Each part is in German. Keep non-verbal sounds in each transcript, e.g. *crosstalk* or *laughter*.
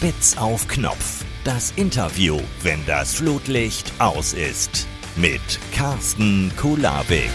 Spitz auf Knopf. Das Interview, wenn das Flutlicht aus ist. Mit Carsten Kulabik.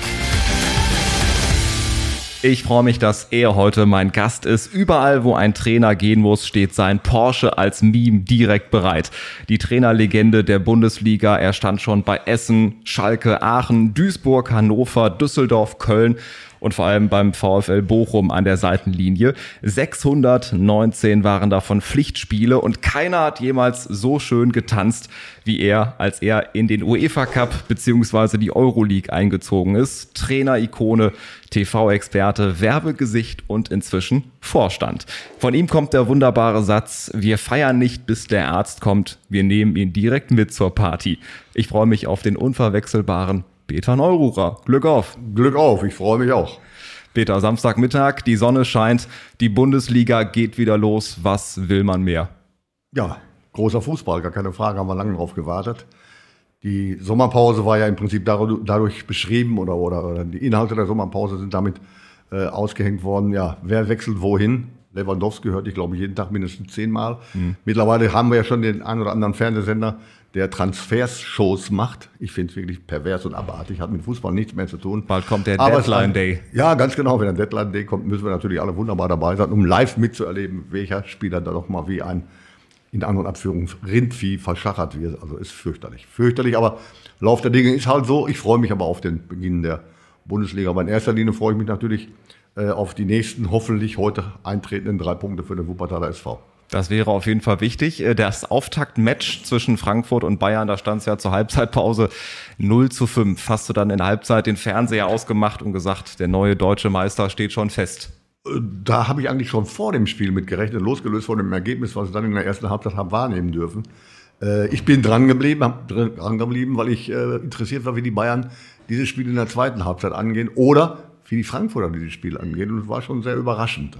Ich freue mich, dass er heute mein Gast ist. Überall, wo ein Trainer gehen muss, steht sein Porsche als Meme direkt bereit. Die Trainerlegende der Bundesliga, er stand schon bei Essen, Schalke, Aachen, Duisburg, Hannover, Düsseldorf, Köln und vor allem beim VfL Bochum an der Seitenlinie. 619 waren davon Pflichtspiele und keiner hat jemals so schön getanzt wie er, als er in den UEFA Cup beziehungsweise die Euroleague eingezogen ist. Trainer-Ikone, TV-Experte, Werbegesicht und inzwischen Vorstand. Von ihm kommt der wunderbare Satz, wir feiern nicht, bis der Arzt kommt, wir nehmen ihn direkt mit zur Party. Ich freue mich auf den unverwechselbaren Peter Neururer. Glück auf. Glück auf, ich freue mich auch. Peter, Samstagmittag, die Sonne scheint, die Bundesliga geht wieder los. Was will man mehr? Ja, großer Fußball, gar keine Frage, haben wir lange drauf gewartet. Die Sommerpause war ja im Prinzip dadurch beschrieben oder, oder, oder die Inhalte der Sommerpause sind damit äh, ausgehängt worden. Ja, wer wechselt wohin? Lewandowski hört ich, glaube ich, jeden Tag mindestens zehnmal. Mhm. Mittlerweile haben wir ja schon den einen oder anderen Fernsehsender, der Transfers-Shows macht. Ich finde es wirklich pervers und abartig, hat mit Fußball nichts mehr zu tun. Bald kommt der Deadline Day. Ja, ganz genau. Wenn der Deadline Day kommt, müssen wir natürlich alle wunderbar dabei sein, um live mitzuerleben, welcher Spieler da noch mal wie ein, in An- und Abführung, Rindvieh verschachert wird. Also ist fürchterlich. Fürchterlich, aber Lauf der Dinge ist halt so. Ich freue mich aber auf den Beginn der Bundesliga. Aber in erster Linie freue ich mich natürlich äh, auf die nächsten, hoffentlich heute eintretenden drei Punkte für den Wuppertaler SV. Das wäre auf jeden Fall wichtig. Äh, das Auftaktmatch zwischen Frankfurt und Bayern, da stand es ja zur Halbzeitpause 0 zu 5. Hast du dann in der Halbzeit den Fernseher ausgemacht und gesagt, der neue deutsche Meister steht schon fest? Äh, da habe ich eigentlich schon vor dem Spiel mit gerechnet, losgelöst von dem Ergebnis, was ich dann in der ersten Halbzeit habe wahrnehmen dürfen. Äh, ich bin dran geblieben, dran geblieben, weil ich interessiert war, wie die Bayern dieses Spiel in der zweiten Halbzeit angehen oder wie die Frankfurter dieses Spiel angehen. Und es war schon sehr überraschend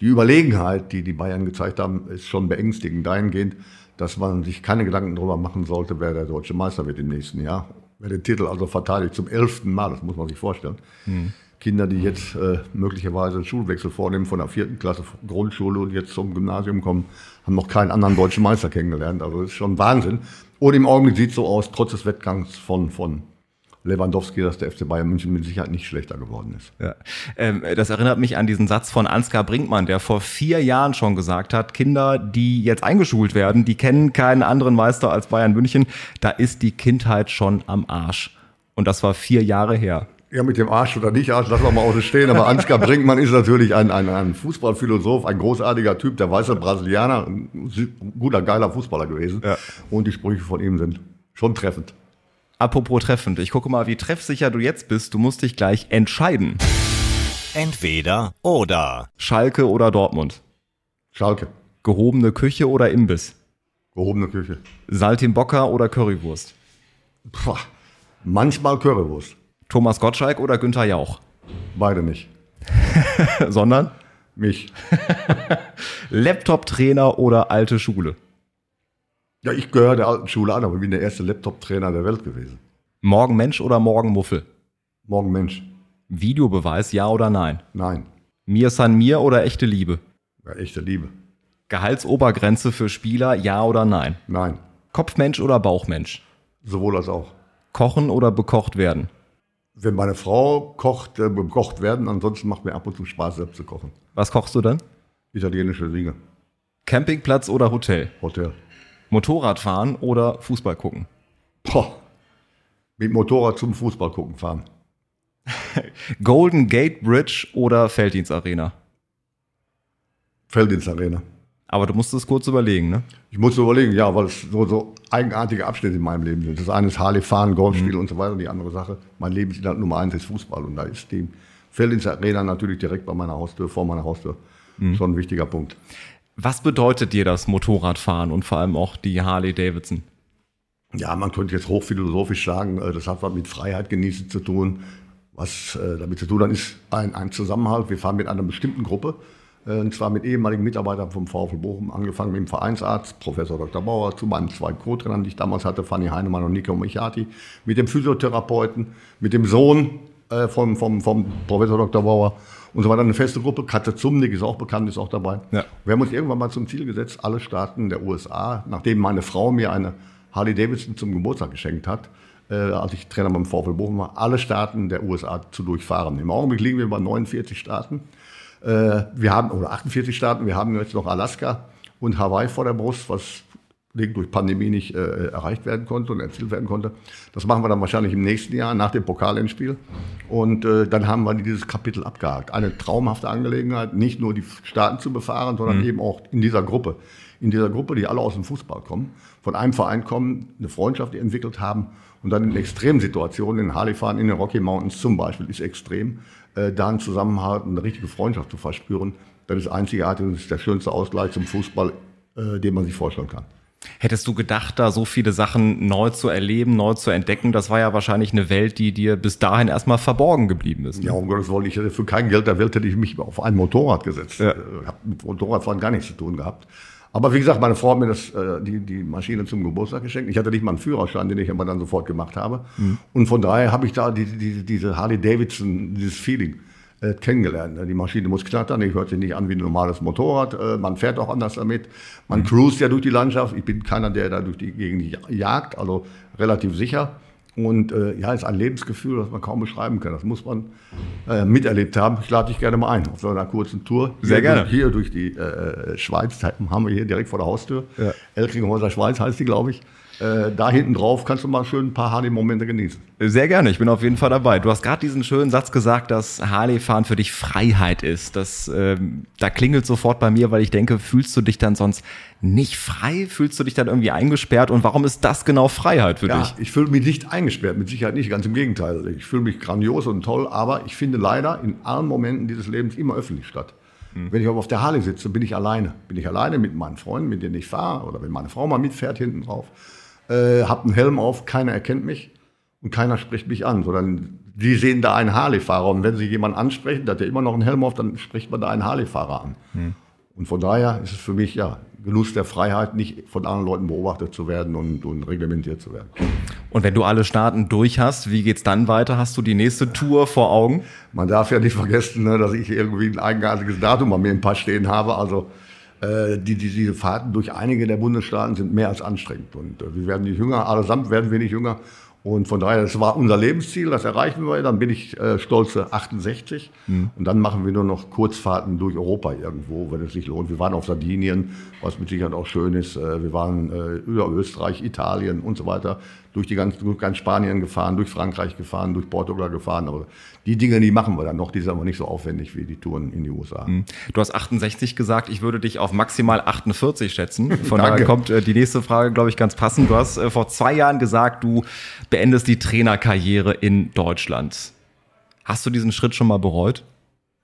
die Überlegenheit, die die Bayern gezeigt haben, ist schon beängstigend dahingehend, dass man sich keine Gedanken darüber machen sollte, wer der deutsche Meister wird im nächsten Jahr. Wer den Titel also verteidigt zum elften Mal, das muss man sich vorstellen. Mhm. Kinder, die jetzt äh, möglicherweise einen Schulwechsel vornehmen von der vierten Klasse Grundschule und jetzt zum Gymnasium kommen, haben noch keinen anderen deutschen Meister kennengelernt. Also das ist schon Wahnsinn. Und im Augenblick sieht es so aus, trotz des Wettgangs von, von Lewandowski, dass der FC Bayern München mit Sicherheit nicht schlechter geworden ist. Ja. Ähm, das erinnert mich an diesen Satz von Ansgar Brinkmann, der vor vier Jahren schon gesagt hat, Kinder, die jetzt eingeschult werden, die kennen keinen anderen Meister als Bayern München. Da ist die Kindheit schon am Arsch. Und das war vier Jahre her. Ja, mit dem Arsch oder nicht Arsch, lassen wir mal außen stehen. Aber Ansgar Brinkmann ist natürlich ein, ein, ein Fußballphilosoph, ein großartiger Typ, der weiße Brasilianer, ein guter, geiler Fußballer gewesen. Ja. Und die Sprüche von ihm sind schon treffend. Apropos treffend, ich gucke mal, wie treffsicher du jetzt bist. Du musst dich gleich entscheiden. Entweder oder. Schalke oder Dortmund? Schalke. Gehobene Küche oder Imbiss? Gehobene Küche. Saltimbocca oder Currywurst? Puh, manchmal Currywurst. Thomas Gottschalk oder Günther Jauch? Beide nicht. *laughs* Sondern? Mich. *laughs* Laptop-Trainer oder alte Schule? Ja, ich gehöre der alten Schule an, aber ich bin der erste Laptop-Trainer der Welt gewesen. Morgen Mensch oder morgen Muffel? Morgen Mensch. Videobeweis, ja oder nein? Nein. Mir san mir oder echte Liebe? Ja, echte Liebe. Gehaltsobergrenze für Spieler, ja oder nein? Nein. Kopfmensch oder Bauchmensch? Sowohl als auch. Kochen oder bekocht werden? Wenn meine Frau kocht, äh, bekocht werden, ansonsten macht mir ab und zu Spaß, selbst zu kochen. Was kochst du dann? Italienische Dinge. Campingplatz oder Hotel? Hotel. Motorrad fahren oder Fußball gucken? Boah. Mit Motorrad zum Fußball gucken fahren. *laughs* Golden Gate Bridge oder Felddienst Arena? Felddienst Arena. Aber du musst es kurz überlegen, ne? Ich muss überlegen, ja, weil es so, so eigenartige Abschnitte in meinem Leben sind. Das eine ist Harley fahren, Golfspiel mhm. und so weiter. Und die andere Sache, mein Lebensinhalt Nummer eins ist Fußball. Und da ist die Felddienst Arena natürlich direkt bei meiner Haustür, vor meiner Haustür. Mhm. Schon ein wichtiger Punkt. Was bedeutet dir das Motorradfahren und vor allem auch die Harley Davidson? Ja, man könnte jetzt hochphilosophisch sagen, äh, das hat was mit Freiheit genießen zu tun. Was äh, damit zu tun hat, ist ein, ein Zusammenhalt. Wir fahren mit einer bestimmten Gruppe, äh, und zwar mit ehemaligen Mitarbeitern vom VfL Bochum, angefangen mit dem Vereinsarzt, Professor Dr. Bauer, zu meinen zwei Co-Trainern, die ich damals hatte, Fanny Heinemann und Nico Michati, mit dem Physiotherapeuten, mit dem Sohn äh, vom, vom, vom Professor Dr. Bauer und so weiter. Eine feste Gruppe. Katze Zumnick ist auch bekannt, ist auch dabei. Ja. Wir haben uns irgendwann mal zum Ziel gesetzt, alle Staaten der USA, nachdem meine Frau mir eine Harley Davidson zum Geburtstag geschenkt hat, äh, als ich Trainer beim VfL Bochum war, alle Staaten der USA zu durchfahren. Im Augenblick liegen wir bei 49 Staaten. Äh, wir haben, oder 48 Staaten, wir haben jetzt noch Alaska und Hawaii vor der Brust, was durch Pandemie nicht äh, erreicht werden konnte und erzielt werden konnte. Das machen wir dann wahrscheinlich im nächsten Jahr nach dem Pokalendspiel. Und äh, dann haben wir dieses Kapitel abgehakt. Eine traumhafte Angelegenheit, nicht nur die Staaten zu befahren, sondern mhm. eben auch in dieser Gruppe. In dieser Gruppe, die alle aus dem Fußball kommen, von einem Verein kommen, eine Freundschaft entwickelt haben und dann in Extremsituationen, in Harley fahren, in den Rocky Mountains zum Beispiel, ist extrem, äh, da einen Zusammenhalt, eine richtige Freundschaft zu verspüren. Das ist einzigartig und das ist der schönste Ausgleich zum Fußball, äh, den man sich vorstellen kann. Hättest du gedacht, da so viele Sachen neu zu erleben, neu zu entdecken? Das war ja wahrscheinlich eine Welt, die dir bis dahin erstmal verborgen geblieben ist. Ne? Ja, um Gottes Willen, ich hätte für kein Geld der Welt hätte ich mich auf ein Motorrad gesetzt. Ja. Ich habe mit Motorradfahren gar nichts zu tun gehabt. Aber wie gesagt, meine Frau hat mir das, äh, die, die Maschine zum Geburtstag geschenkt. Ich hatte nicht mal einen Führerschein, den ich aber dann sofort gemacht habe. Mhm. Und von daher habe ich da die, die, diese Harley Davidson, dieses Feeling äh, kennengelernt. Die Maschine muss knattern, die hört sich nicht an wie ein normales Motorrad. Äh, man fährt auch anders damit. Man mhm. cruist ja durch die Landschaft. Ich bin keiner, der da durch die Gegend jagt, also relativ sicher. Und äh, ja, ist ein Lebensgefühl, das man kaum beschreiben kann. Das muss man äh, miterlebt haben. Ich lade dich gerne mal ein auf so einer kurzen Tour. Sehr hier, gerne. Hier durch die äh, Schweiz, haben wir hier direkt vor der Haustür. Ja. Elkringhäuser Schweiz heißt die, glaube ich äh, da hinten drauf kannst du mal schön ein paar Harley-Momente genießen. Sehr gerne, ich bin auf jeden Fall dabei. Du hast gerade diesen schönen Satz gesagt, dass Harley-Fahren für dich Freiheit ist. Das, ähm, da klingelt sofort bei mir, weil ich denke, fühlst du dich dann sonst nicht frei? Fühlst du dich dann irgendwie eingesperrt? Und warum ist das genau Freiheit für ja, dich? Ich fühle mich nicht eingesperrt, mit Sicherheit nicht, ganz im Gegenteil. Ich fühle mich grandios und toll, aber ich finde leider in allen Momenten dieses Lebens immer öffentlich statt. Hm. Wenn ich aber auf der Harley sitze, bin ich alleine. Bin ich alleine mit meinen Freunden, mit denen ich fahre, oder wenn meine Frau mal mitfährt hinten drauf äh, habe einen Helm auf, keiner erkennt mich und keiner spricht mich an, sondern die sehen da einen Harley-Fahrer und wenn sie jemanden ansprechen, der hat ja immer noch einen Helm auf, dann spricht man da einen Harley-Fahrer an. Hm. Und von daher ist es für mich ja Genuss der Freiheit, nicht von anderen Leuten beobachtet zu werden und, und reglementiert zu werden. Und wenn du alle Staaten durch hast, wie geht's dann weiter? Hast du die nächste Tour vor Augen? Man darf ja nicht vergessen, ne, dass ich irgendwie ein eigenartiges Datum bei mir im Pass stehen habe. Also äh, die, die, diese Fahrten durch einige der Bundesstaaten sind mehr als anstrengend. Und äh, wir werden nicht jünger, allesamt werden wir nicht jünger. Und von daher, das war unser Lebensziel, das erreichen wir. Dann bin ich äh, stolze 68. Mhm. Und dann machen wir nur noch Kurzfahrten durch Europa irgendwo, wenn es sich lohnt. Wir waren auf Sardinien, was mit Sicherheit auch schön ist. Äh, wir waren äh, über Österreich, Italien und so weiter durch die ganzen, durch ganz Spanien gefahren, durch Frankreich gefahren, durch Portugal gefahren. Aber die Dinge, die machen wir dann noch, die sind aber nicht so aufwendig wie die Touren in die USA. Mhm. Du hast 68 gesagt, ich würde dich auf maximal 48 schätzen. *laughs* Von daher kommt äh, die nächste Frage, glaube ich, ganz passend. Du hast vor zwei Jahren gesagt, du beendest die Trainerkarriere in Deutschland. Hast du diesen Schritt schon mal bereut?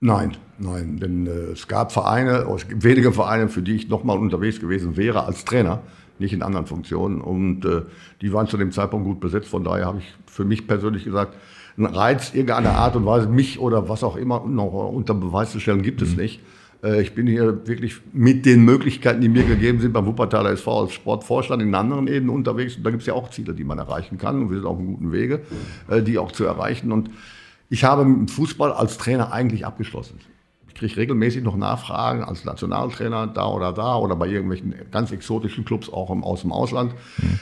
Nein, nein, denn äh, es gab Vereine, es gibt wenige Vereine, für die ich nochmal unterwegs gewesen wäre als Trainer nicht in anderen Funktionen. Und äh, die waren zu dem Zeitpunkt gut besetzt. Von daher habe ich für mich persönlich gesagt, einen Reiz irgendeiner Art und Weise, mich oder was auch immer noch unter Beweis zu stellen, gibt es mhm. nicht. Äh, ich bin hier wirklich mit den Möglichkeiten, die mir gegeben sind, beim Wuppertaler SV als Sportvorstand in anderen Ebenen unterwegs. Und da gibt es ja auch Ziele, die man erreichen kann. Und wir sind auf einem guten Wege, äh, die auch zu erreichen. Und ich habe mit Fußball als Trainer eigentlich abgeschlossen kriege regelmäßig noch Nachfragen als Nationaltrainer da oder da oder bei irgendwelchen ganz exotischen Clubs auch im, aus dem Ausland.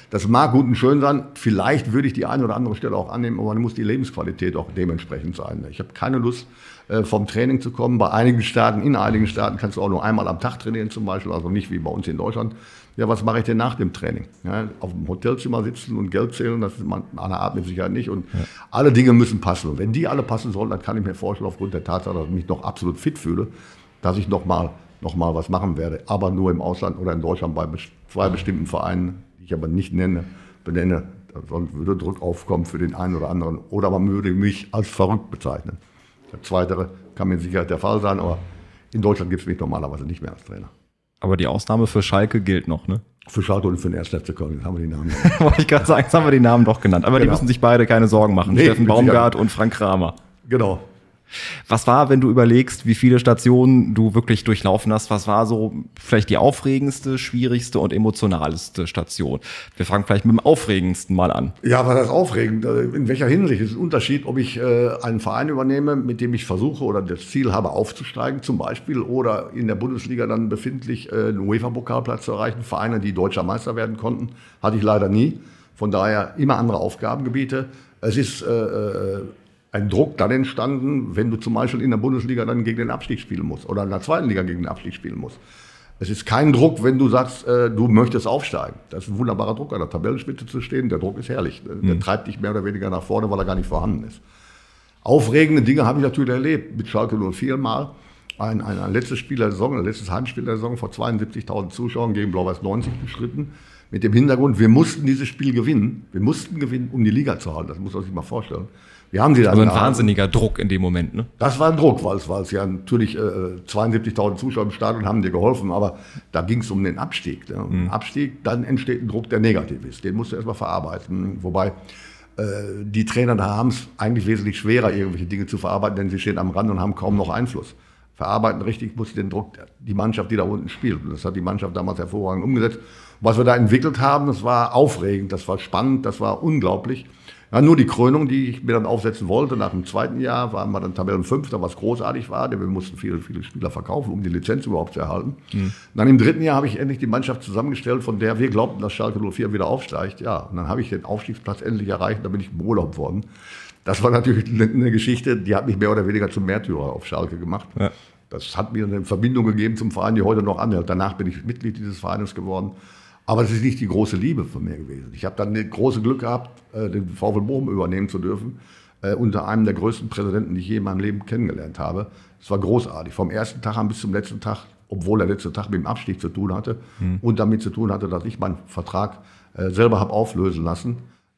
Das mag gut und schön sein. Vielleicht würde ich die eine oder andere Stelle auch annehmen, aber dann muss die Lebensqualität auch dementsprechend sein. Ich habe keine Lust, äh, vom Training zu kommen. Bei einigen Staaten, in einigen Staaten kannst du auch nur einmal am Tag trainieren zum Beispiel, also nicht wie bei uns in Deutschland. Ja, was mache ich denn nach dem Training? Ja, auf dem Hotelzimmer sitzen und Geld zählen, das ist man eine Art mit Sicherheit nicht. Und ja. alle Dinge müssen passen. Und wenn die alle passen sollen, dann kann ich mir vorstellen, aufgrund der Tatsache, dass ich mich noch absolut fit fühle, dass ich nochmal noch mal was machen werde. Aber nur im Ausland oder in Deutschland bei zwei bestimmten Vereinen, die ich aber nicht nenne, benenne. Da würde Druck aufkommen für den einen oder anderen. Oder man würde mich als verrückt bezeichnen. Das Zweite kann mit Sicherheit der Fall sein, aber in Deutschland gibt es mich normalerweise nicht mehr als Trainer. Aber die Ausnahme für Schalke gilt noch, ne? Für Schalke und für den 1. FC Köln haben wir die Namen. *laughs* Wollte ich gerade sagen, jetzt haben wir die Namen doch genannt. Aber genau. die müssen sich beide keine Sorgen machen. Nee, Steffen Baumgart und Frank Kramer. Genau. Was war, wenn du überlegst, wie viele Stationen du wirklich durchlaufen hast, was war so vielleicht die aufregendste, schwierigste und emotionalste Station? Wir fangen vielleicht mit dem aufregendsten mal an. Ja, was das aufregend? Äh, in welcher Hinsicht? Ist ein Unterschied, ob ich äh, einen Verein übernehme, mit dem ich versuche oder das Ziel habe, aufzusteigen zum Beispiel, oder in der Bundesliga dann befindlich äh, einen UEFA-Pokalplatz zu erreichen. Vereine, die deutscher Meister werden konnten, hatte ich leider nie. Von daher immer andere Aufgabengebiete. Es ist äh, äh ein Druck dann entstanden, wenn du zum Beispiel in der Bundesliga dann gegen den Abstieg spielen musst oder in der zweiten Liga gegen den Abstieg spielen musst. Es ist kein Druck, wenn du sagst, äh, du möchtest aufsteigen. Das ist ein wunderbarer Druck, an der Tabellenspitze zu stehen. Der Druck ist herrlich. Der mhm. treibt dich mehr oder weniger nach vorne, weil er gar nicht vorhanden ist. Aufregende Dinge habe ich natürlich erlebt. Mit Schalke 04 mal. Ein, ein, ein letztes Spiel der Saison, ein letztes Heimspiel der Saison vor 72.000 Zuschauern gegen Blau-Weiß 90 bestritten. Mit dem Hintergrund, wir mussten dieses Spiel gewinnen. Wir mussten gewinnen, um die Liga zu halten. Das muss man sich mal vorstellen. Wir haben sie dann. Also ein wahnsinniger Druck in dem Moment, ne? Das war ein Druck, weil es, weil es ja natürlich äh, 72.000 Zuschauer im Stadion haben dir geholfen, aber da ging es um den Abstieg. Ne? Mhm. Abstieg, dann entsteht ein Druck, der negativ ist. Den musst du erstmal verarbeiten. Wobei äh, die Trainer da haben es eigentlich wesentlich schwerer, irgendwelche Dinge zu verarbeiten, denn sie stehen am Rand und haben kaum noch Einfluss. Verarbeiten richtig muss den Druck, die Mannschaft, die da unten spielt. Und das hat die Mannschaft damals hervorragend umgesetzt. Was wir da entwickelt haben, das war aufregend, das war spannend, das war unglaublich. Ja, nur die Krönung, die ich mir dann aufsetzen wollte, nach dem zweiten Jahr waren wir dann Tabellenfünfter, was großartig war, denn wir mussten viele, viele Spieler verkaufen, um die Lizenz überhaupt zu erhalten. Mhm. Dann im dritten Jahr habe ich endlich die Mannschaft zusammengestellt, von der wir glaubten, dass Schalke 04 wieder aufsteigt. Ja, und dann habe ich den Aufstiegsplatz endlich erreicht, da bin ich beurlaubt worden. Das war natürlich eine Geschichte, die hat mich mehr oder weniger zum Märtyrer auf Schalke gemacht. Ja. Das hat mir eine Verbindung gegeben zum Verein, die heute noch anhält. Danach bin ich Mitglied dieses Vereines geworden. Aber es ist nicht die große Liebe von mir gewesen. Ich habe dann das große Glück gehabt, äh, den VfL Bochum übernehmen zu dürfen, äh, unter einem der größten Präsidenten, die ich je in meinem Leben kennengelernt habe. Es war großartig. Vom ersten Tag an bis zum letzten Tag, obwohl der letzte Tag mit dem Abstieg zu tun hatte mhm. und damit zu tun hatte, dass ich meinen Vertrag äh, selber habe auflösen lassen.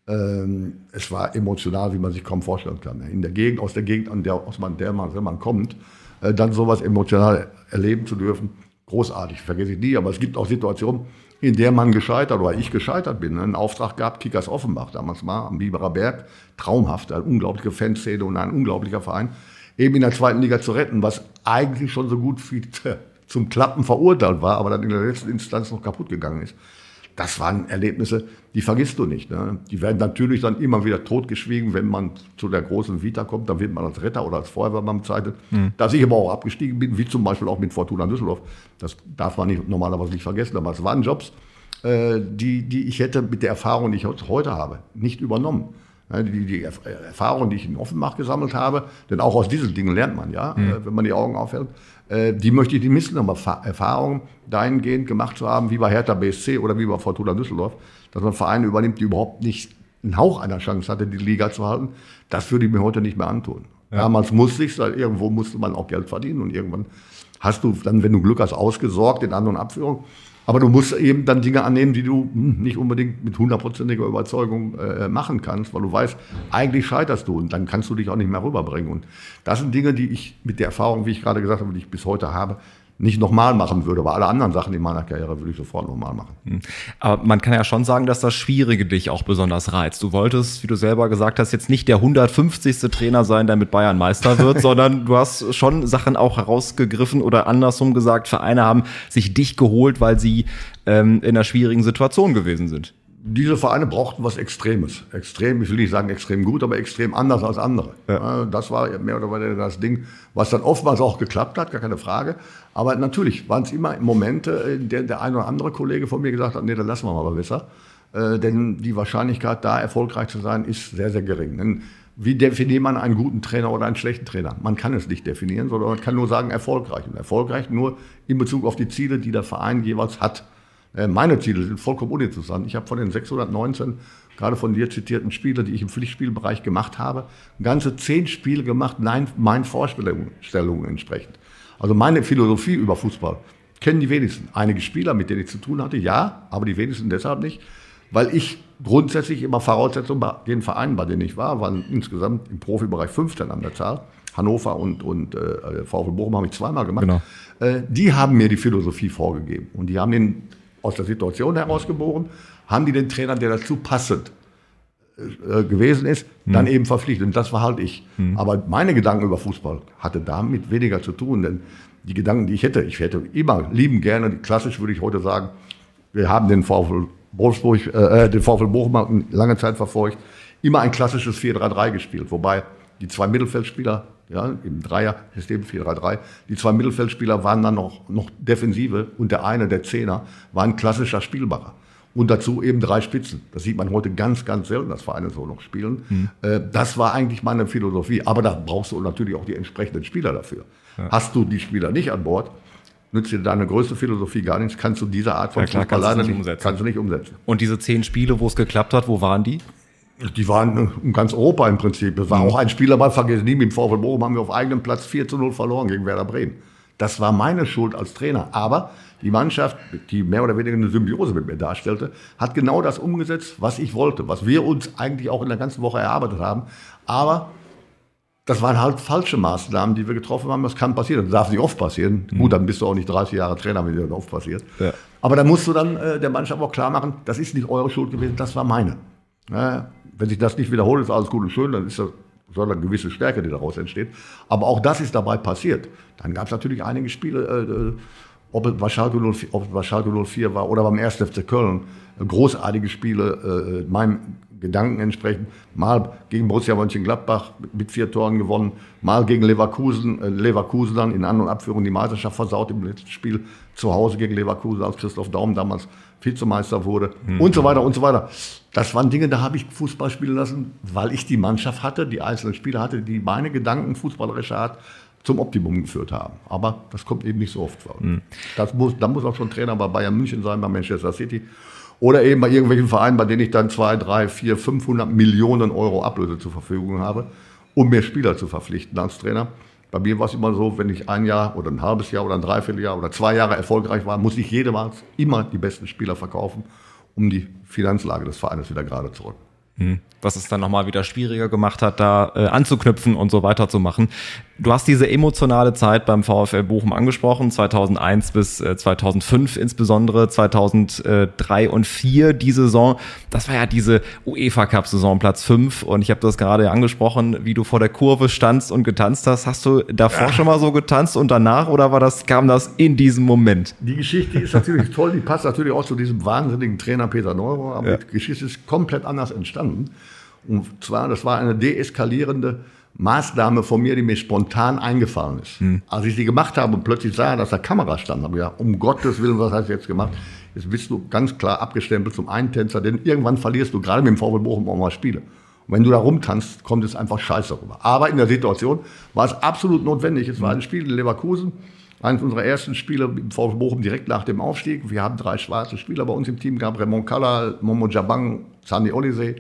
Ähm, es war emotional, wie man sich kaum vorstellen kann. In der Gegend, aus der Gegend, an der, aus man, der man, man kommt, dann sowas emotional erleben zu dürfen, großartig, vergesse ich nie. Aber es gibt auch Situationen, in der man gescheitert oder ich gescheitert bin. Einen Auftrag gab Kickers Offenbach damals mal am Biberer Berg. Traumhaft, eine unglaubliche Fanszene und ein unglaublicher Verein. Eben in der zweiten Liga zu retten, was eigentlich schon so gut wie zum Klappen verurteilt war, aber dann in der letzten Instanz noch kaputt gegangen ist das waren Erlebnisse, die vergisst du nicht. Ne? Die werden natürlich dann immer wieder totgeschwiegen, wenn man zu der großen Vita kommt, dann wird man als Retter oder als Feuerwehrmann bezeichnet. Mhm. Dass ich aber auch abgestiegen bin, wie zum Beispiel auch mit Fortuna Düsseldorf, das darf man nicht, normalerweise nicht vergessen, aber es waren Jobs, äh, die, die ich hätte mit der Erfahrung, die ich heute habe, nicht übernommen. Die, die Erfahrung, die ich in Offenbach gesammelt habe, denn auch aus diesen Dingen lernt man, ja, mhm. wenn man die Augen aufhält, äh, die möchte ich nicht missen, aber Erfahrungen dahingehend gemacht zu haben, wie bei Hertha BSC oder wie bei Fortuna Düsseldorf, dass man Vereine übernimmt, die überhaupt nicht einen Hauch einer Chance hatte, die Liga zu halten, das würde ich mir heute nicht mehr antun. Ja. Damals musste ich, irgendwo musste man auch Geld verdienen und irgendwann hast du dann, wenn du Glück hast, ausgesorgt in anderen Abführungen. Aber du musst eben dann Dinge annehmen, die du hm, nicht unbedingt mit hundertprozentiger Überzeugung äh, machen kannst, weil du weißt, eigentlich scheiterst du und dann kannst du dich auch nicht mehr rüberbringen. Und das sind Dinge, die ich mit der Erfahrung, wie ich gerade gesagt habe, die ich bis heute habe, nicht nochmal machen würde. Aber alle anderen Sachen in meiner Karriere würde ich sofort nochmal machen. Hm. Aber man kann ja schon sagen, dass das Schwierige dich auch besonders reizt. Du wolltest, wie du selber gesagt hast, jetzt nicht der 150. Trainer sein, der mit Bayern Meister wird, *laughs* sondern du hast schon Sachen auch herausgegriffen oder andersrum gesagt, Vereine haben sich dich geholt, weil sie ähm, in einer schwierigen Situation gewesen sind diese Vereine brauchten was Extremes. Extrem, ich will nicht sagen extrem gut, aber extrem anders als andere. Ja. Das war mehr oder weniger das Ding, was dann oftmals auch geklappt hat, gar keine Frage. Aber natürlich waren es immer Momente, in denen der ein oder andere Kollege von mir gesagt hat, nee, dann lassen wir mal besser. Äh, denn die Wahrscheinlichkeit, da erfolgreich zu sein, ist sehr, sehr gering. Denn wie definiert man einen guten Trainer oder einen schlechten Trainer? Man kann es nicht definieren, sondern man kann nur sagen erfolgreich. Und erfolgreich nur in Bezug auf die Ziele, die der Verein jeweils hat. Äh, meine Ziele sind vollkommen uninteressant. Ich habe von den 619 gerade von dir zitierten Spielen, die ich im Pflichtspielbereich gemacht habe, ganze zehn Spiele gemacht, nein, meinen Vorstellungen entsprechend. Also meine Philosophie über Fußball kennen die wenigsten. Einige Spieler, mit denen ich zu tun hatte, ja, aber die wenigsten deshalb nicht, weil ich grundsätzlich immer Voraussetzungen bei den Vereinen, bei denen ich war, waren insgesamt im Profibereich 15 an der Zahl. Hannover und, und äh, VfL Bochum habe ich zweimal gemacht. Genau. Äh, die haben mir die Philosophie vorgegeben und die haben den aus der Situation herausgeboren, haben die den Trainer, der dazu passend äh, gewesen ist, mhm. dann eben verpflichtet. Und das war halt ich. Mhm. Aber meine Gedanken über Fußball hatte damit weniger zu tun, denn die Gedanken, die ich hätte, ich hätte immer lieben gerne, klassisch würde ich heute sagen, wir haben den VfL Wolfsburg, äh, äh den VfL Bochum lange Zeit verfolgt, immer ein klassisches 4-3-3 gespielt, wobei die zwei Mittelfeldspieler, ja, im Dreier-System 4-3-3, die zwei Mittelfeldspieler waren dann noch, noch Defensive und der eine, der Zehner, war ein klassischer Spielmacher. Und dazu eben drei Spitzen. Das sieht man heute ganz, ganz selten, dass Vereine so noch spielen. Mhm. Das war eigentlich meine Philosophie. Aber da brauchst du natürlich auch die entsprechenden Spieler dafür. Ja. Hast du die Spieler nicht an Bord, nützt dir deine größte Philosophie gar nichts, kannst du diese Art von ja, klar, kannst, du nicht, umsetzen. kannst du nicht umsetzen. Und diese zehn Spiele, wo es geklappt hat, wo waren die? Die waren in ganz Europa im Prinzip. Das war mhm. auch ein Spieler mal vergessen nie, dem VfL Bochum haben wir auf eigenem Platz 4 zu 0 verloren gegen Werder Bremen. Das war meine Schuld als Trainer. Aber die Mannschaft, die mehr oder weniger eine Symbiose mit mir darstellte, hat genau das umgesetzt, was ich wollte, was wir uns eigentlich auch in der ganzen Woche erarbeitet haben. Aber das waren halt falsche Maßnahmen, die wir getroffen haben. Das kann passieren. Das darf nicht oft passieren. Mhm. Gut, dann bist du auch nicht 30 Jahre Trainer, wenn das oft passiert. Ja. Aber da musst du dann äh, der Mannschaft auch klar machen, das ist nicht eure Schuld gewesen, das war meine. Ja, wenn sich das nicht wiederholt, ist alles gut und schön, dann ist das soll eine gewisse Stärke, die daraus entsteht. Aber auch das ist dabei passiert. Dann gab es natürlich einige Spiele, äh, äh ob es bei Schalke 04, ob es bei Schalke 04 war oder beim 1. FC Köln, großartige Spiele, äh, meinem Gedanken entsprechend. Mal gegen Borussia Mönchengladbach mit vier Toren gewonnen, mal gegen Leverkusen, äh, Leverkusen dann in An- und Abführung die Meisterschaft versaut im letzten Spiel zu Hause gegen Leverkusen, als Christoph Daum damals Vizemeister wurde mhm. und so weiter und so weiter. Das waren Dinge, da habe ich Fußball spielen lassen, weil ich die Mannschaft hatte, die einzelnen Spieler hatte, die meine Gedanken fußballerischer Art zum Optimum geführt haben. Aber das kommt eben nicht so oft vor. Mhm. Das muss, da muss auch schon Trainer bei Bayern München sein, bei Manchester City oder eben bei irgendwelchen Vereinen, bei denen ich dann zwei, drei, vier, 500 Millionen Euro Ablöse zur Verfügung habe, um mehr Spieler zu verpflichten als Trainer. Bei mir war es immer so, wenn ich ein Jahr oder ein halbes Jahr oder ein Dreivierteljahr oder zwei Jahre erfolgreich war, muss ich jemals immer die besten Spieler verkaufen, um die Finanzlage des Vereines wieder gerade zu rücken. Hm. Was es dann nochmal wieder schwieriger gemacht hat, da äh, anzuknüpfen und so weiter zu machen. Du hast diese emotionale Zeit beim VfL Bochum angesprochen, 2001 bis äh, 2005 insbesondere, 2003 und 4 die Saison. Das war ja diese UEFA Cup Saison Platz 5 und ich habe das gerade angesprochen, wie du vor der Kurve standst und getanzt hast. Hast du davor ja. schon mal so getanzt und danach oder war das kam das in diesem Moment? Die Geschichte ist natürlich *laughs* toll, die passt natürlich auch zu diesem wahnsinnigen Trainer Peter Neuro, aber ja. die Geschichte ist komplett anders entstanden. Und zwar, das war eine deeskalierende Maßnahme von mir, die mir spontan eingefallen ist. Hm. Als ich sie gemacht habe und plötzlich sah, dass da Kamera stand, habe ich gesagt, um Gottes Willen, was hast du jetzt gemacht? Jetzt bist du ganz klar abgestempelt zum Eintänzer, denn irgendwann verlierst du gerade mit dem VfL Bochum auch mal Spiele. Und wenn du da rumtanzt, kommt es einfach scheiße rüber. Aber in der Situation war es absolut notwendig. Es war ein Spiel in Leverkusen, eines unserer ersten Spiele im VfL Bochum direkt nach dem Aufstieg. Wir haben drei schwarze Spieler bei uns im Team gehabt, Raymond Kalla, Momo Jabang, Sani Olise.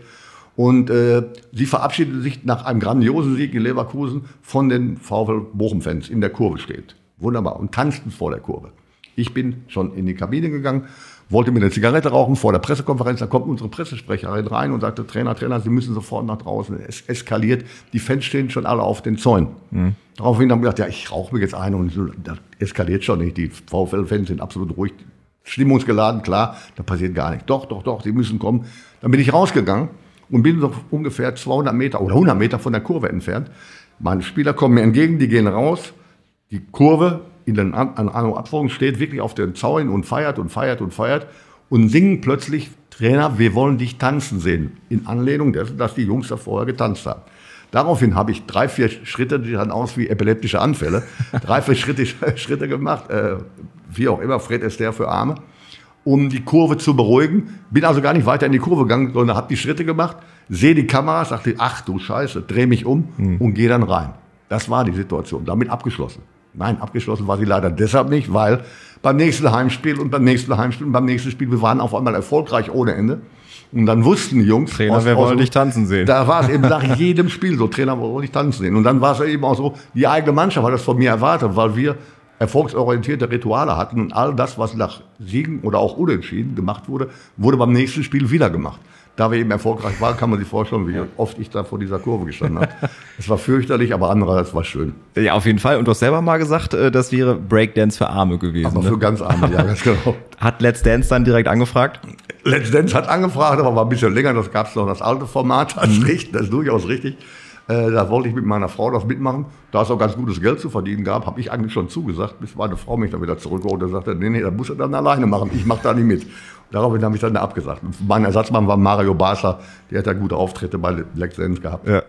Und äh, sie verabschiedete sich nach einem grandiosen Sieg in Leverkusen von den VfL Bochum-Fans in der Kurve steht. Wunderbar. Und tanzten vor der Kurve. Ich bin schon in die Kabine gegangen, wollte mir eine Zigarette rauchen vor der Pressekonferenz. Da kommt unsere Pressesprecherin rein und sagte, Trainer, Trainer, Sie müssen sofort nach draußen. Es eskaliert. Die Fans stehen schon alle auf den Zäunen. Mhm. Daraufhin haben wir gesagt, ja, ich rauche mir jetzt eine und so, das eskaliert schon nicht. Die VfL-Fans sind absolut ruhig, stimmungsgeladen, klar, da passiert gar nichts. Doch, doch, doch, Sie müssen kommen. Dann bin ich rausgegangen und bin so ungefähr 200 Meter oder 100 Meter von der Kurve entfernt. Meine Spieler kommen mir entgegen, die gehen raus. Die Kurve in den an Abfolgen steht wirklich auf den Zaun und feiert und feiert und feiert und singen plötzlich, Trainer, wir wollen dich tanzen sehen. In Anlehnung dessen, dass die Jungs da vorher getanzt haben. Daraufhin habe ich drei, vier Schritte, die sahen aus wie epileptische Anfälle, drei, vier Schritte, *laughs* Schritte gemacht, äh, wie auch immer, Fred ist der für Arme um die Kurve zu beruhigen. Bin also gar nicht weiter in die Kurve gegangen, sondern habe die Schritte gemacht, sehe die Kamera, sagte, ach du Scheiße, dreh mich um mhm. und gehe dann rein. Das war die Situation, damit abgeschlossen. Nein, abgeschlossen war sie leider deshalb nicht, weil beim nächsten Heimspiel und beim nächsten Heimspiel und beim nächsten Spiel, wir waren auf einmal erfolgreich ohne Ende. Und dann wussten die Jungs, Trainer, aus, wir wollen dich tanzen sehen. Da war es eben nach *laughs* jedem Spiel so, Trainer, wir wollen dich tanzen sehen. Und dann war es eben auch so, die eigene Mannschaft hat das von mir erwartet, weil wir erfolgsorientierte Rituale hatten und all das, was nach Siegen oder auch Unentschieden gemacht wurde, wurde beim nächsten Spiel wieder gemacht. Da wir eben erfolgreich waren, kann man sich vorstellen, wie oft ich da vor dieser Kurve gestanden habe. Es war fürchterlich, aber andererseits war es schön. Ja, auf jeden Fall. Und du hast selber mal gesagt, äh, das wäre Breakdance für Arme gewesen. Aber für ne? ganz Arme, ja, ganz genau. *laughs* Hat Let's Dance dann direkt angefragt? Let's Dance hat angefragt, aber war ein bisschen länger. Das gab es noch das alte Format. Das ist, richtig, das ist durchaus richtig. Äh, da wollte ich mit meiner Frau das mitmachen. Da es auch ganz gutes Geld zu verdienen gab, habe ich eigentlich schon zugesagt, bis meine Frau mich dann wieder zurückgeholt und sagte, nee, nee, das muss er dann alleine machen. Ich mache da nicht mit. Daraufhin habe ich dann abgesagt. Mein Ersatzmann war Mario Basler, der hat ja gute Auftritte bei Let's Dance gehabt. Ja.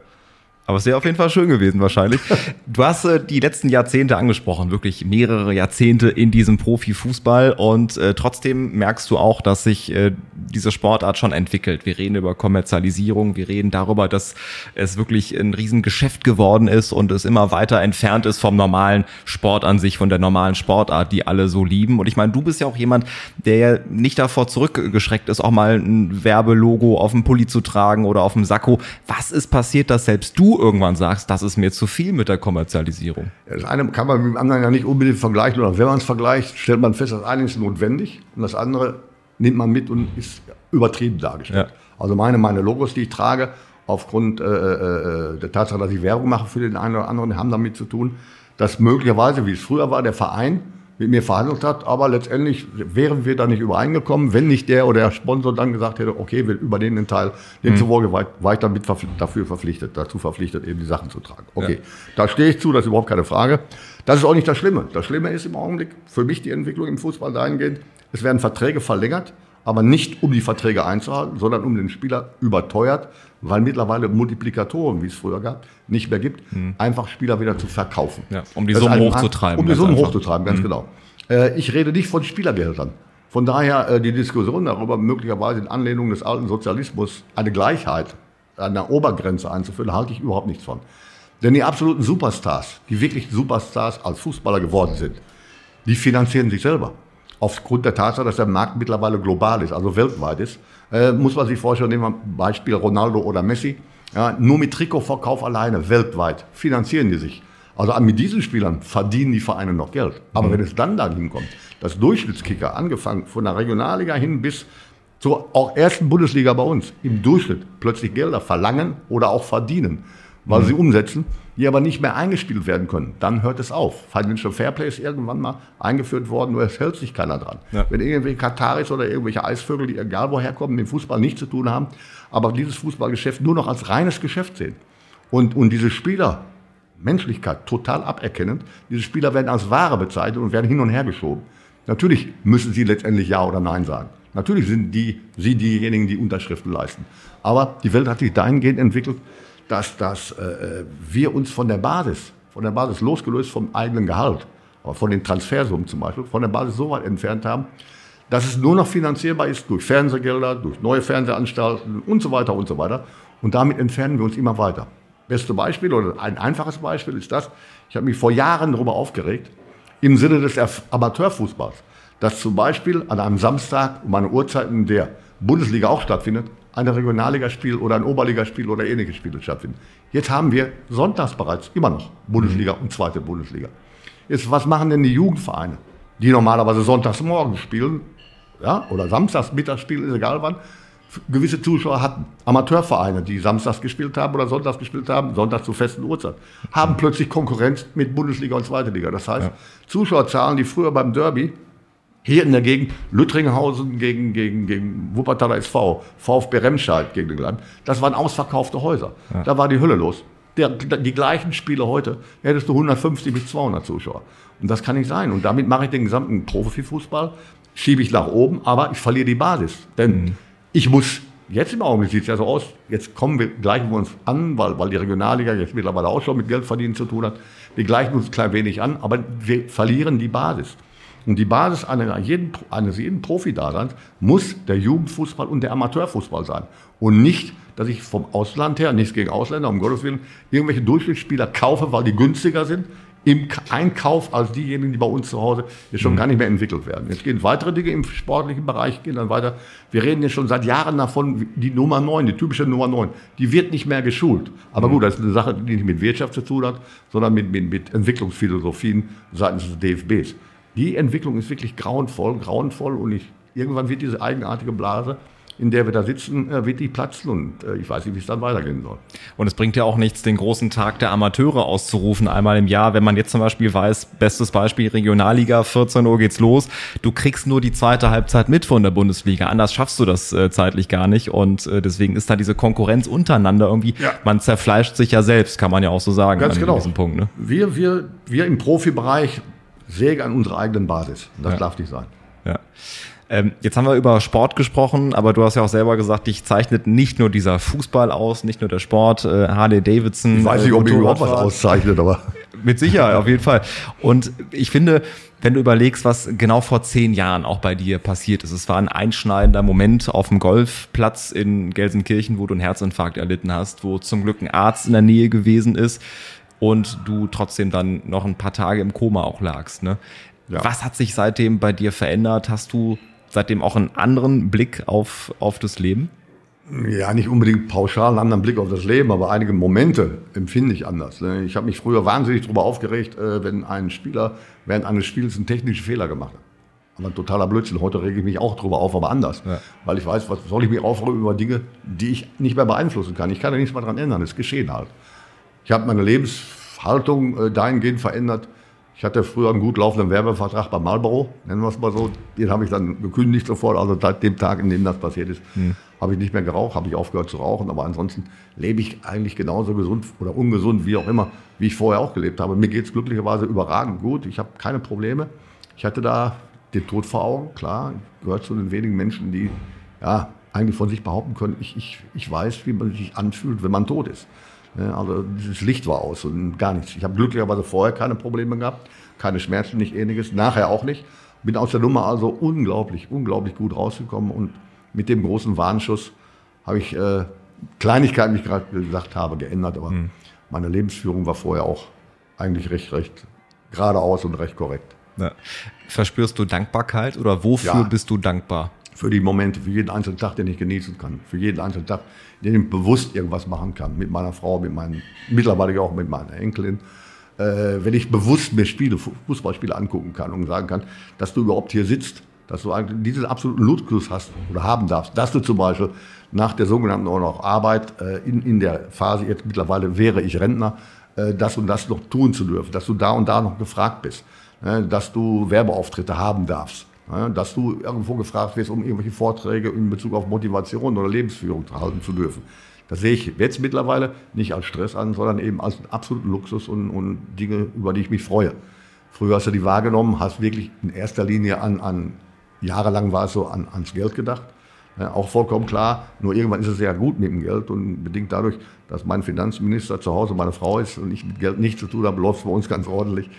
Aber es wäre auf jeden Fall schön gewesen wahrscheinlich. *laughs* Du hast äh, die letzten Jahrzehnte angesprochen, wirklich mehrere Jahrzehnte in diesem Profifußball und äh, trotzdem merkst du auch, dass sich äh, diese Sportart schon entwickelt. Wir reden über Kommerzialisierung, wir reden darüber, dass es wirklich ein Riesengeschäft geworden ist und es immer weiter entfernt ist vom normalen Sport an sich, von der normalen Sportart, die alle so lieben. Und ich meine, du bist ja auch jemand, der ja nicht davor zurückgeschreckt ist, auch mal ein Werbelogo auf dem Pulli zu tragen oder auf dem Sakko. Was ist passiert, dass selbst du irgendwann sagst, das ist mir zu viel mit der Kommerzialisierung? Das eine kann man mit dem anderen ja nicht unbedingt vergleichen, oder wenn man es vergleicht, stellt man fest, das eine ist notwendig und das andere nimmt man mit und ist übertrieben dargestellt. Ja. Also meine, meine Logos, die ich trage, aufgrund äh, äh, der Tatsache, dass ich Werbung mache für den einen oder anderen, haben damit zu tun, dass möglicherweise, wie es früher war, der Verein mit mir verhandelt hat, aber letztendlich wären wir da nicht übereingekommen, wenn nicht der oder der Sponsor dann gesagt hätte, okay, wir übernehmen den Teil, demzufolge war, war ich dann mit verpflichtet, dafür verpflichtet, dazu verpflichtet, eben die Sachen zu tragen. Okay, da stehe ich zu, das ist überhaupt keine Frage. Das ist auch nicht das Schlimme. Das Schlimme ist im Augenblick für mich die Entwicklung im Fußball dahingehend, es werden Verträge verlängert, aber nicht um die Verträge einzuhalten, sondern um den Spieler überteuert, weil mittlerweile Multiplikatoren, wie es früher gab, nicht mehr gibt, einfach Spieler wieder zu verkaufen. Ja, um die Summen hochzutreiben, Um die Summen einfach. hochzutreiben, ganz genau. Äh, ich rede nicht von Spielergeldern. Von daher äh, die Diskussion darüber, möglicherweise in Anlehnung des alten Sozialismus eine Gleichheit an der Obergrenze einzuführen, halte ich überhaupt nichts von. Denn die absoluten Superstars, die wirklich Superstars als Fußballer geworden sind, die finanzieren sich selber. Aufgrund der Tatsache, dass der Markt mittlerweile global ist, also weltweit ist, äh, muss man sich vorstellen, nehmen wir Beispiel Ronaldo oder Messi, ja, nur mit Trikotverkauf alleine weltweit finanzieren die sich. Also mit diesen Spielern verdienen die Vereine noch Geld. Aber wenn es dann dahin kommt, dass Durchschnittskicker, angefangen von der Regionalliga hin bis zur auch ersten Bundesliga bei uns, im Durchschnitt plötzlich Gelder verlangen oder auch verdienen, weil sie umsetzen, die aber nicht mehr eingespielt werden können, dann hört es auf. Financial Fairplay ist irgendwann mal eingeführt worden, nur es hält sich keiner dran. Ja. Wenn irgendwelche Kataris oder irgendwelche Eisvögel, die egal woher kommen, mit dem Fußball nichts zu tun haben, aber dieses Fußballgeschäft nur noch als reines Geschäft sehen und, und diese Spieler, Menschlichkeit total aberkennend, diese Spieler werden als Ware bezeichnet und werden hin und her geschoben. Natürlich müssen sie letztendlich Ja oder Nein sagen. Natürlich sind die, sie diejenigen, die Unterschriften leisten. Aber die Welt hat sich dahingehend entwickelt, dass, dass äh, wir uns von der Basis, von der Basis losgelöst vom eigenen Gehalt, aber von den Transfersummen zum Beispiel, von der Basis so weit entfernt haben, dass es nur noch finanzierbar ist durch Fernsehgelder, durch neue Fernsehanstalten und so weiter und so weiter. Und damit entfernen wir uns immer weiter. Beste Beispiel oder ein einfaches Beispiel ist das, ich habe mich vor Jahren darüber aufgeregt, im Sinne des Amateurfußballs, dass zum Beispiel an einem Samstag um eine Uhrzeit, in der Bundesliga auch stattfindet, ein Regionalligaspiel oder ein Oberligaspiel oder ähnliche Spiele stattfinden. Jetzt haben wir sonntags bereits immer noch Bundesliga und zweite Bundesliga. Jetzt, was machen denn die Jugendvereine, die normalerweise sonntags morgens spielen, ja, oder samstags mittags spielen, ist egal wann, gewisse Zuschauer hatten. Amateurvereine, die samstags gespielt haben oder sonntags gespielt haben, sonntags zu festen Uhrzeit, haben plötzlich Konkurrenz mit Bundesliga und zweite Liga. Das heißt, Zuschauerzahlen, die früher beim Derby hier in der Gegend, Lüttringhausen gegen, gegen, gegen Wuppertaler SV, VfB Remscheid gegen den Land, das waren ausverkaufte Häuser. Da war die Hölle los. Der, die gleichen Spiele heute hättest du 150 bis 200 Zuschauer. Und das kann nicht sein. Und damit mache ich den gesamten Profifußball, schiebe ich nach oben, aber ich verliere die Basis. Denn ich muss, jetzt im Augenblick sieht es ja so aus, jetzt kommen wir, gleichen wir uns an, weil, weil die Regionalliga jetzt mittlerweile auch schon mit Geldverdienen zu tun hat. Wir gleichen uns ein klein wenig an, aber wir verlieren die Basis. Und die Basis einer jeden, eines jeden Profi-Daseins muss der Jugendfußball und der Amateurfußball sein. Und nicht, dass ich vom Ausland her, nichts gegen Ausländer, um Gottes Willen, irgendwelche Durchschnittsspieler kaufe, weil die günstiger sind, im Einkauf als diejenigen, die bei uns zu Hause jetzt schon gar nicht mehr entwickelt werden. Jetzt gehen weitere Dinge im sportlichen Bereich, gehen dann weiter. Wir reden jetzt schon seit Jahren davon, die Nummer 9, die typische Nummer 9, die wird nicht mehr geschult. Aber gut, das ist eine Sache, die nicht mit Wirtschaft zu tun hat, sondern mit, mit, mit Entwicklungsphilosophien seitens des DFBs. Die Entwicklung ist wirklich grauenvoll, grauenvoll und ich, irgendwann wird diese eigenartige Blase in der wir da sitzen, äh, wird die platzen und äh, ich weiß nicht, wie es dann weitergehen soll. Und es bringt ja auch nichts, den großen Tag der Amateure auszurufen, einmal im Jahr, wenn man jetzt zum Beispiel weiß, bestes Beispiel Regionalliga, 14 Uhr geht's los, du kriegst nur die zweite Halbzeit mit von der Bundesliga, anders schaffst du das äh, zeitlich gar nicht und deswegen ist da diese Konkurrenz untereinander irgendwie, ja. man zerfleischt sich ja selbst, kann man ja auch so sagen. Ganz genau. Punkt, ne? wir, wir, wir im Profibereich sägen an unserer eigenen Basis. Das ja. darf nicht sein. Ja. Ähm, jetzt haben wir über Sport gesprochen, aber du hast ja auch selber gesagt, dich zeichnet nicht nur dieser Fußball aus, nicht nur der Sport, äh, Harley Davidson. Ich weiß nicht, ob mich überhaupt was auszeichnet, aber. *laughs* Mit Sicherheit, auf jeden Fall. Und ich finde, wenn du überlegst, was genau vor zehn Jahren auch bei dir passiert ist, es war ein einschneidender Moment auf dem Golfplatz in Gelsenkirchen, wo du einen Herzinfarkt erlitten hast, wo zum Glück ein Arzt in der Nähe gewesen ist und du trotzdem dann noch ein paar Tage im Koma auch lagst. Ne? Ja. Was hat sich seitdem bei dir verändert? Hast du seitdem auch einen anderen Blick auf, auf das Leben? Ja, nicht unbedingt pauschal einen anderen Blick auf das Leben, aber einige Momente empfinde ich anders. Ne? Ich habe mich früher wahnsinnig darüber aufgeregt, äh, wenn ein Spieler während eines Spiels einen technischen Fehler gemacht hat. Aber totaler Blödsinn. Heute rege ich mich auch darüber auf, aber anders. Ja. Weil ich weiß, was soll ich mich aufregen über Dinge, die ich nicht mehr beeinflussen kann. Ich kann ja nichts mehr daran ändern. Es geschehen halt. Ich habe meine Lebenshaltung äh, dahingehend verändert, ich hatte früher einen gut laufenden Werbevertrag bei Marlboro, nennen wir es mal so. Den habe ich dann gekündigt sofort. Also seit dem Tag, in dem das passiert ist, mhm. habe ich nicht mehr geraucht, habe ich aufgehört zu rauchen. Aber ansonsten lebe ich eigentlich genauso gesund oder ungesund, wie auch immer, wie ich vorher auch gelebt habe. Mir geht es glücklicherweise überragend gut. Ich habe keine Probleme. Ich hatte da den Tod vor Augen, klar. Ich gehöre zu den wenigen Menschen, die ja, eigentlich von sich behaupten können, ich, ich, ich weiß, wie man sich anfühlt, wenn man tot ist. Also dieses Licht war aus und gar nichts. Ich habe glücklicherweise vorher keine Probleme gehabt, keine Schmerzen, nicht ähnliches, nachher auch nicht. Bin aus der Nummer also unglaublich, unglaublich gut rausgekommen und mit dem großen Warnschuss habe ich äh, Kleinigkeiten, wie ich gerade gesagt habe, geändert, aber mhm. meine Lebensführung war vorher auch eigentlich recht, recht geradeaus und recht korrekt. Ja. Verspürst du Dankbarkeit oder wofür ja. bist du dankbar? Für die Momente, für jeden einzelnen Tag, den ich genießen kann, für jeden einzelnen Tag, den ich bewusst irgendwas machen kann, mit meiner Frau, mit meinen, mittlerweile auch mit meiner Enkelin. Äh, wenn ich bewusst mir Spiele, Fußballspiele angucken kann und sagen kann, dass du überhaupt hier sitzt, dass du diesen absoluten Luxus hast oder haben darfst, dass du zum Beispiel nach der sogenannten auch Arbeit äh, in, in der Phase, jetzt mittlerweile wäre ich Rentner, äh, das und das noch tun zu dürfen, dass du da und da noch gefragt bist, äh, dass du Werbeauftritte haben darfst dass du irgendwo gefragt wirst, um irgendwelche Vorträge in Bezug auf Motivation oder Lebensführung halten zu dürfen. Das sehe ich jetzt mittlerweile nicht als Stress an, sondern eben als absoluten Luxus und, und Dinge, über die ich mich freue. Früher hast du die wahrgenommen, hast wirklich in erster Linie an, an jahrelang war es so, an, ans Geld gedacht. Ja, auch vollkommen klar, nur irgendwann ist es sehr gut mit dem Geld und bedingt dadurch, dass mein Finanzminister zu Hause meine Frau ist und ich mit Geld nichts zu tun habe, läuft es bei uns ganz ordentlich.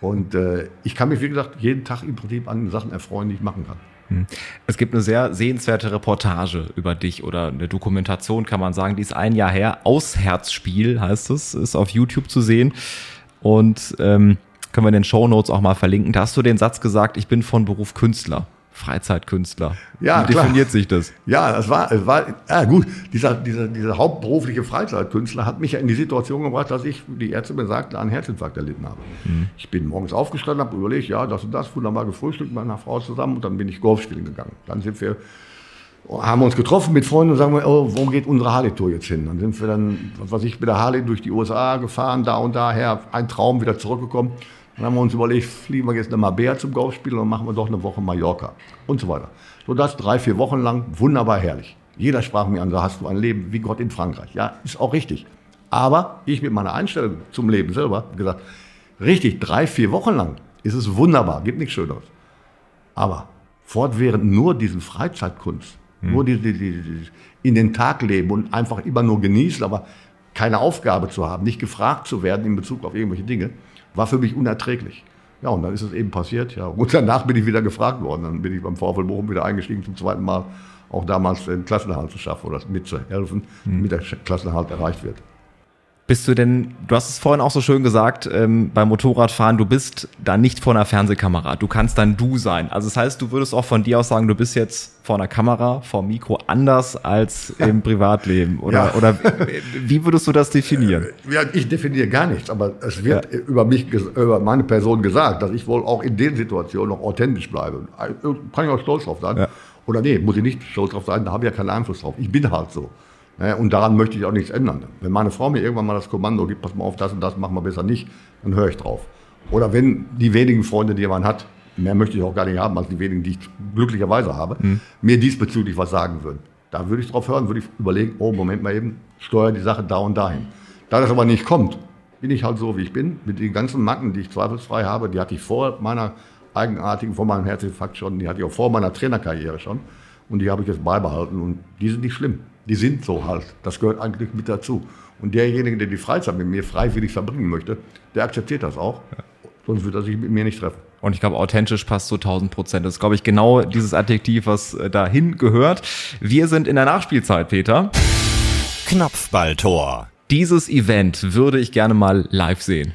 Und äh, ich kann mich, wie gesagt, jeden Tag im Prinzip an Sachen erfreuen, die ich machen kann. Hm. Es gibt eine sehr sehenswerte Reportage über dich oder eine Dokumentation, kann man sagen, die ist ein Jahr her. Ausherzspiel heißt es, ist auf YouTube zu sehen. Und ähm, können wir in den Show Notes auch mal verlinken. Da hast du den Satz gesagt, ich bin von Beruf Künstler. Freizeitkünstler. Ja, Wie definiert sich das? Ja, das war, es war, ja gut, dieser, dieser, dieser hauptberufliche Freizeitkünstler hat mich ja in die Situation gebracht, dass ich, die Ärzte mir sagten, einen Herzinfarkt erlitten habe. Mhm. Ich bin morgens aufgestanden, habe überlegt, ja, das und das, wunderbar gefrühstückt mit meiner Frau zusammen und dann bin ich Golf spielen gegangen. Dann sind wir, haben uns getroffen mit Freunden und sagen wir, oh, wo geht unsere Harley-Tour jetzt hin? Dann sind wir dann, was weiß ich, mit der Harley durch die USA gefahren, da und daher, ein Traum, wieder zurückgekommen. Dann haben wir uns überlegt, fliegen wir jetzt nach Marbella zum Golfspiel und dann machen wir doch eine Woche Mallorca und so weiter. So das drei, vier Wochen lang, wunderbar herrlich. Jeder sprach mir an, so hast du ein Leben wie Gott in Frankreich. Ja, ist auch richtig. Aber ich mit meiner Einstellung zum Leben selber gesagt, richtig, drei, vier Wochen lang ist es wunderbar, gibt nichts Schöneres. Aber fortwährend nur diesen Freizeitkunst, hm. nur die, die, die, in den Tag leben und einfach immer nur genießen, aber keine Aufgabe zu haben, nicht gefragt zu werden in Bezug auf irgendwelche Dinge, war für mich unerträglich. Ja, und dann ist es eben passiert. Ja. Und danach bin ich wieder gefragt worden. Dann bin ich beim VfL Bochum wieder eingestiegen zum zweiten Mal, auch damals den Klassenerhalt zu schaffen oder mitzuhelfen, mhm. damit der Klassenerhalt erreicht wird. Bist du denn, du hast es vorhin auch so schön gesagt, ähm, beim Motorradfahren, du bist da nicht vor einer Fernsehkamera, du kannst dann du sein. Also das heißt, du würdest auch von dir aus sagen, du bist jetzt vor einer Kamera, vor dem Mikro anders als im Privatleben. Oder, Ja. oder wie würdest du das definieren? Ja, ich definiere gar nichts, aber es wird über mich, über meine Person gesagt, dass ich wohl auch in den Situationen noch authentisch bleibe. Kann ich auch stolz drauf sein. Ja. Oder nee, muss ich nicht stolz drauf sein, da habe ich ja keinen Einfluss drauf. Ich bin halt so. Ja, Und daran möchte ich auch nichts ändern. Wenn meine Frau mir irgendwann mal das Kommando gibt, pass mal auf, das und das machen wir besser nicht, dann höre ich drauf. Oder wenn die wenigen Freunde, die man hat, mehr möchte ich auch gar nicht haben, als die wenigen, die ich glücklicherweise habe, mir diesbezüglich was sagen würden. Da würde ich drauf hören, würde ich überlegen, oh, Moment mal eben, steuere die Sache da und dahin. Da das aber nicht kommt, bin ich halt so, wie ich bin, mit den ganzen Macken, die ich zweifelsfrei habe, die hatte ich vor meiner eigenartigen, vor meinem Herzinfarkt schon, die hatte ich auch vor meiner Trainerkarriere schon und die habe ich jetzt beibehalten und die sind nicht schlimm. Die sind so halt. Das gehört eigentlich mit dazu. Und derjenige, der die Freizeit mit mir freiwillig verbringen möchte, der akzeptiert das auch. Sonst würde er sich mit mir nicht treffen. Und ich glaube, authentisch passt zu 1000 Prozent. Das ist, glaube ich, genau dieses Adjektiv, was äh, dahin gehört. Wir sind in der Nachspielzeit, Peter. Knopfballtor. Dieses Event würde ich gerne mal live sehen.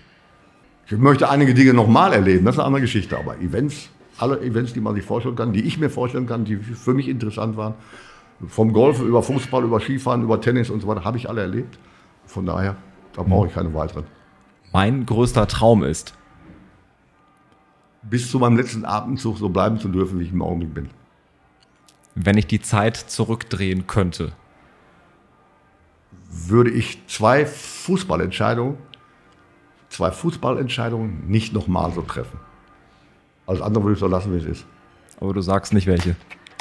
Ich möchte einige Dinge nochmal erleben, das ist eine andere Geschichte. Aber Events, alle Events, die man sich vorstellen kann, die ich mir vorstellen kann, die für mich interessant waren, vom Golf über Fußball, über Skifahren, über Tennis und so weiter, habe ich alle erlebt. Von daher, da brauche ich keine weiteren. Mein größter Traum ist, Bis zu meinem letzten Atemzug so bleiben zu dürfen, wie ich im Augenblick bin. wenn ich die Zeit zurückdrehen könnte. Würde ich zwei Fußballentscheidungen, zwei Fußballentscheidungen nicht nochmal so treffen. Alles andere würde ich so lassen, wie es ist. Aber du sagst nicht welche.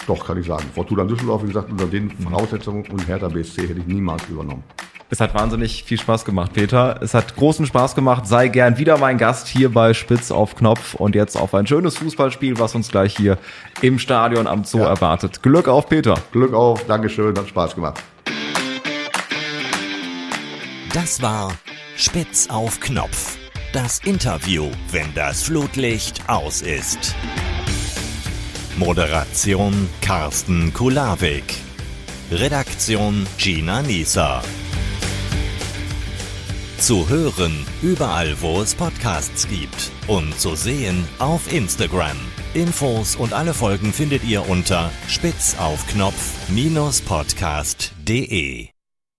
Doch, kann ich sagen. Fortuna Düsseldorf, wie gesagt, unter den Voraussetzungen und Hertha BSC hätte ich niemals übernommen. Es hat wahnsinnig viel Spaß gemacht, Peter. Es hat großen Spaß gemacht. Sei gern wieder mein Gast hier bei Spitz auf Knopf und jetzt auf ein schönes Fußballspiel, was uns gleich hier im Stadion am Zoo Ja. erwartet. Glück auf, Peter. Glück auf, Dankeschön, hat Spaß gemacht. Das war Spitz auf Knopf. Das Interview, wenn das Flutlicht aus ist. Moderation Carsten Kulawik. Redaktion Gina Nieser. Zu hören überall, wo es Podcasts gibt. Und zu sehen auf Instagram. Infos und alle Folgen findet ihr unter spitzaufknopf-podcast.de.